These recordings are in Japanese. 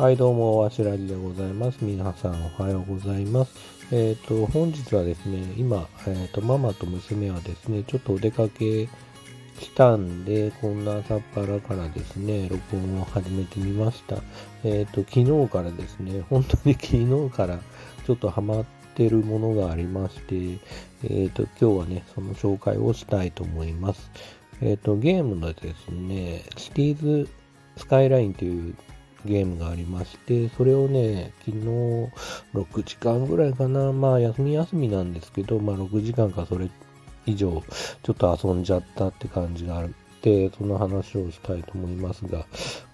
はい、どうも、わしらじでございます。皆さん、おはようございます。えっ、ー、と、本日はですね、今、えっ、ー、と、ママと娘はですね、ちょっとお出かけしたんで、こんな朝っぱらからですね、録音を始めてみました。えっ、ー、と、昨日からですね、本当に昨日からちょっとハマってるものがありまして、えっ、と、今日はね、その紹介をしたいと思います。えっ、と、ゲームのですね、シティーズスカイラインというゲームがありまして、それをね、昨日6時間ぐらいかな、まあ休み休みなんですけど、まあ6時間かそれ以上ちょっと遊んじゃったって感じがあって、その話をしたいと思いますが、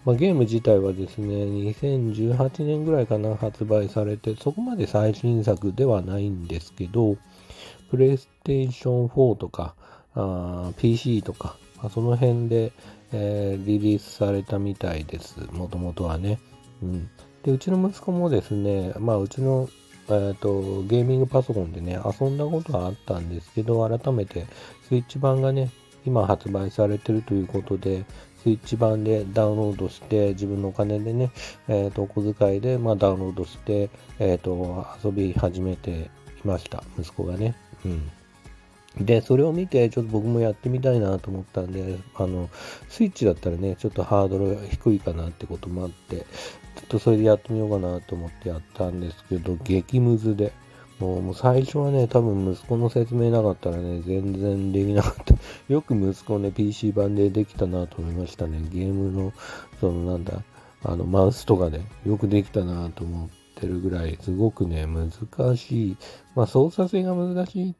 まあ、ゲーム自体はですね、2018年ぐらいかな発売されて、そこまで最新作ではないんですけど、プレイステーション4とか、PC とか、ま、その辺で、えー、リリースされたみたいです。もともとはね。うん。で、うちの息子もですね、まあ、うちの、えーと、ゲーミングパソコンでね、遊んだことはあったんですけど、改めてスイッチ版がね、今発売されてるということで、スイッチ版でダウンロードして、自分のお金でね、え、ー、と、お小遣いで、まあ、ダウンロードして、え、ー、と、遊び始めていました。息子がね。うん。で、それを見て、ちょっと僕もやってみたいなと思ったんで、あの、スイッチだったらね、ちょっとハードルが低いかなってこともあって、ちょっとそれでやってみようかなと思ってやったんですけど、激ムズで。もうもう最初はね、多分息子の説明なかったらね、全然できなかった。よく息子ね、PC 版でできたなと思いましたね。ゲームの、そのなんだ、あの、マウスとかでよくできたなと思ってるぐらい、すごくね、難しい。まあ、操作性が難しいっ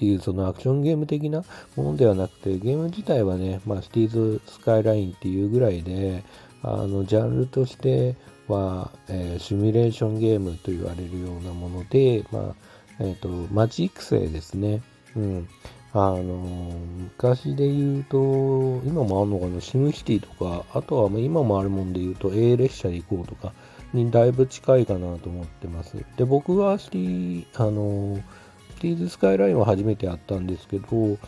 ていうそのアクションゲーム的なものではなくて、ゲーム自体はね、まあ、シティーズ・スカイラインっていうぐらいで、あの、ジャンルとしては、えー、シミュレーションゲームと言われるようなもので、まあ、えっ、ー、と、街育成ですね。うん。あの、昔で言うと、今もあるのかな、シムシティとか、あとは今もあるもんで言うと、A 列車で行こうとかにだいぶ近いかなと思ってます。で、僕はシティ、あの Cities Skylines は初めてやったんですけど、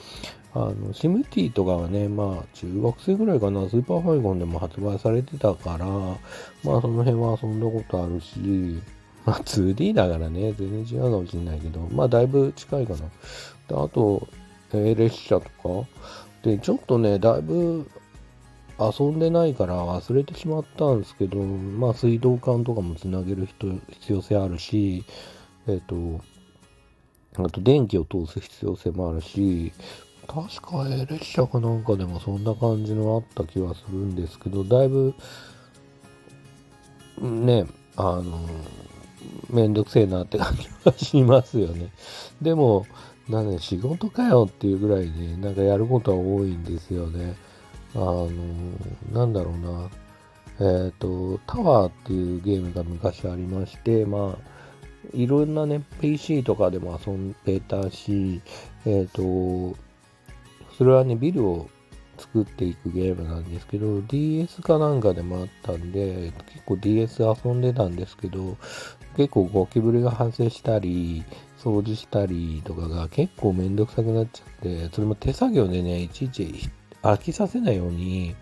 あの、シムシティとかはね、まあ、中学生ぐらいかな、スーパーファミコンでも発売されてたから、まあ、その辺は遊んだことあるし、まあ、2D だからね、全然違うかもしれないけど、まあ、だいぶ近いかな。であと、えー、列車とか、で、ちょっとね、だいぶ遊んでないから忘れてしまったんですけど、まあ、水道管とかもつなげる人必要性あるし、えっ、ー、と、あと電気を通す必要性もあるし、確か A 列車かなんかでもそんな感じのあった気はするんですけど、だいぶ、ね、あの、めんどくせえなって感じはしますよね。でも、なんで仕事かよっていうぐらいで、なんかやることは多いんですよね。あの、なんだろうな。えっ、ー、と、タワーっていうゲームが昔ありまして、まあ、いろんなね、PC とかでも遊んでたし、えっ、ー、と、それはね、ビルを作っていくゲームなんですけど、DS かなんかでもあったんで、結構 DS 遊んでたんですけど、結構ゴキブリが発生したり、掃除したりとかが結構めんどくさくなっちゃって、それも手作業でね、いちいち飽きさせないように、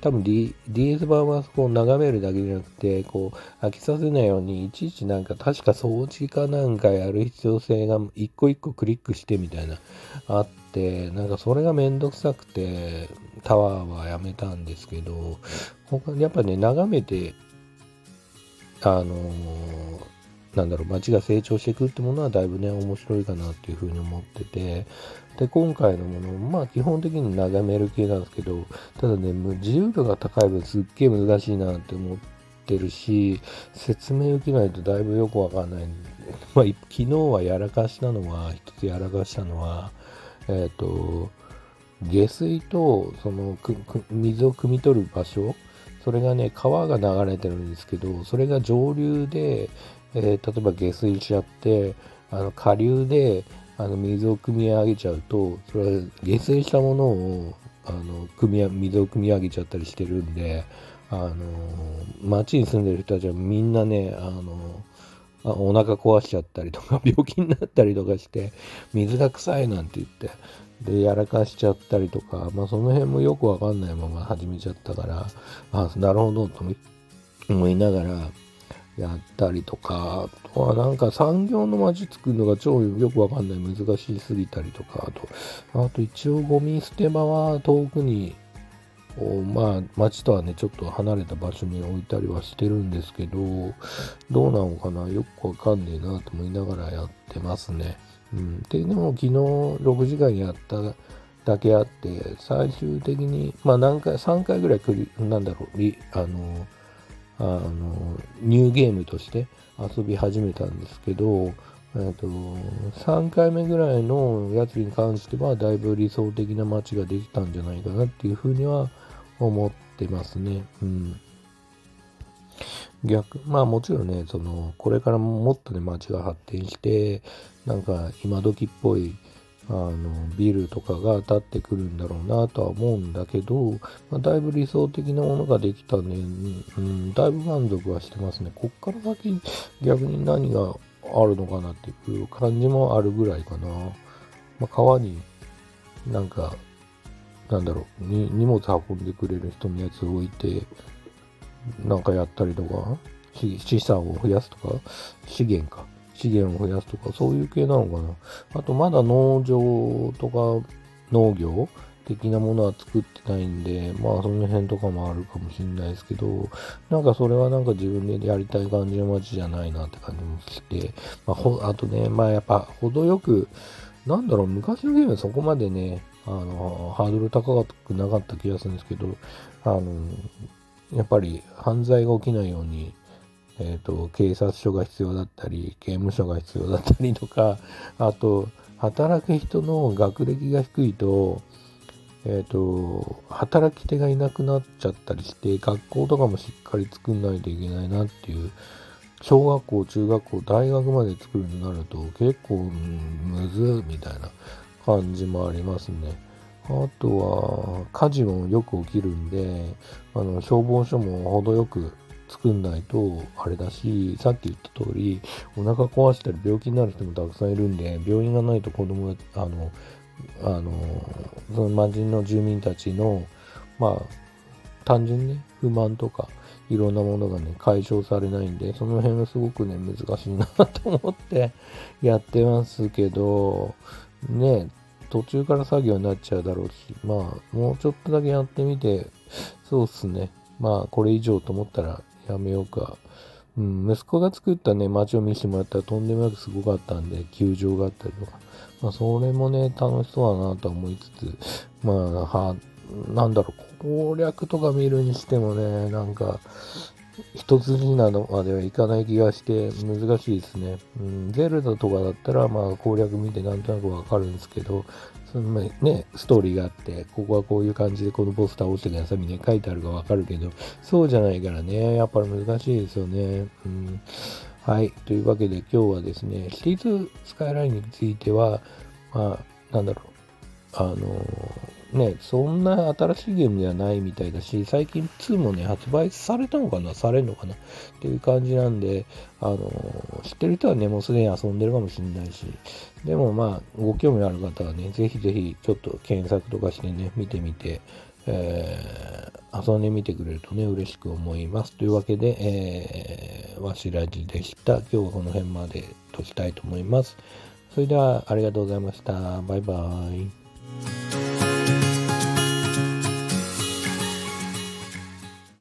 多分、D、DS 版はこう眺めるだけじゃなくて、こう飽きさせないように、いちいちなんか確か掃除かなんかやる必要性が一個一個クリックしてみたいなあって、なんかそれがめんどくさくて、タワーはやめたんですけど、他にやっぱね、眺めて、あのー、なんだろう、街が成長していくってものはだいぶね、面白いかなっていうふうに思ってて、で、今回のもの、まあ基本的に眺める系なんですけど、ただね、自由度が高い分すっげえ難しいなって思ってるし、説明受けないとだいぶよくわかんないんで、まあ昨日はやらかしたのは、一つやらかしたのは、えっ、ー、と、下水とその水を汲み取る場所、それがね、川が流れてるんですけど、それが上流で、えー、例えば下水しちゃって、あの下流であの水を汲み上げちゃうと、それは下水したものをあの汲み水を汲み上げちゃったりしてるんで、あの町に住んでる人たちはみんなね、あのあお腹壊しちゃったりとか、病気になったりとかして、水が臭いなんて言って、で、やらかしちゃったりとか、まあその辺もよくわかんないまま始めちゃったから、あなるほどと思いながら、やったりとか、あとはなんか産業の街作るのが超よくわかんない難しすぎたりとか、あと、あと一応ゴミ捨て場は遠くに、まあ街とはね、ちょっと離れた場所に置いたりはしてるんですけど、どうなのかなよくわかんねえなと思いながらやってますね。うん。で、でも昨日6時間やっただけあって、最終的に、まあ何回、3回ぐらい繰り、なんだろう、あの、あの、ニューゲームとして遊び始めたんですけど、えっと、3回目ぐらいのやつに関しては、だいぶ理想的な街ができたんじゃないかなっていうふうには思ってますね。うん。逆、まあもちろんね、その、これからもっとね、街が発展して、なんか今時っぽい、あの、ビルとかが建ってくるんだろうなとは思うんだけど、まあ、だいぶ理想的なものができたんで、うん、だいぶ満足はしてますね。こっから先、逆に何があるのかなっていう感じもあるぐらいかな。まあ、川になんか、なんだろう、に荷物運んでくれる人のやつを置いて、なんかやったりとか、資産を増やすとか、資源か。資源を増やすとか、そういう系なのかな。あと、まだ農場とか農業的なものは作ってないんで、まあその辺とかもあるかもしれないですけど、なんかそれはなんか自分でやりたい感じの街じゃないなって感じもして、まあ、ほあとね、まあやっぱ程よく、なんだろう、昔のゲームはそこまでね、あの、ハードル高くなかった気がするんですけど、あの、やっぱり犯罪が起きないように、え、ー、と、警察署が必要だったり、刑務所が必要だったりとか、あと、働く人の学歴が低いと、えっ、ー、と、働き手がいなくなっちゃったりして、学校とかもしっかり作んないといけないなっていう、小学校、中学校、大学まで作るとなると結構むずみたいな感じもありますね。あとは、火事もよく起きるんで、あの、消防署も程よく作んないとあれだし、さっき言った通り、お腹壊したり病気になる人もたくさんいるんで、病院がないと子供が、あの、あの、その町の住民たちの、まあ、単純にね、不満とか、いろんなものがね、解消されないんで、その辺はすごくね、難しいなと思ってやってますけど、ね、途中から作業になっちゃうだろうし、まあ、もうちょっとだけやってみて、そうっすね。まあ、これ以上と思ったらやめようか。うん、息子が作ったね、街を見せてもらったらとんでもなくすごかったんで、球場があったりとか。まあ、それもね、楽しそうだなと思いつつ、まあ、は、なんだろう、攻略とか見るにしてもね、なんか、一筋縄まではいかない気がして難しいですね。うん、ゼルダとかだったら、まあ攻略見てなんとなくわかるんですけど、そのね、ストーリーがあって、ここはこういう感じでこのボス倒してくださいみたいな書いてあるかわかるけど、そうじゃないからね、やっぱり難しいですよね。うんはい。というわけで今日はですね、シリーズスカイラインについては、まあ、なんだろう。あのー、ね、そんな新しいゲームではないみたいだし、最近2もね、発売されたのかな？されるのかな？っていう感じなんで、あのー、知ってる人はね、もうすでに遊んでるかもしれないし、でもまあ、ご興味ある方はね、ぜひぜひちょっと検索とかしてね、見てみて、えー、遊んでみてくれるとね、嬉しく思います。というわけで、えー、わしらじでした。今日はこの辺までとしたいと思います。それでは、ありがとうございました。バイバーイ。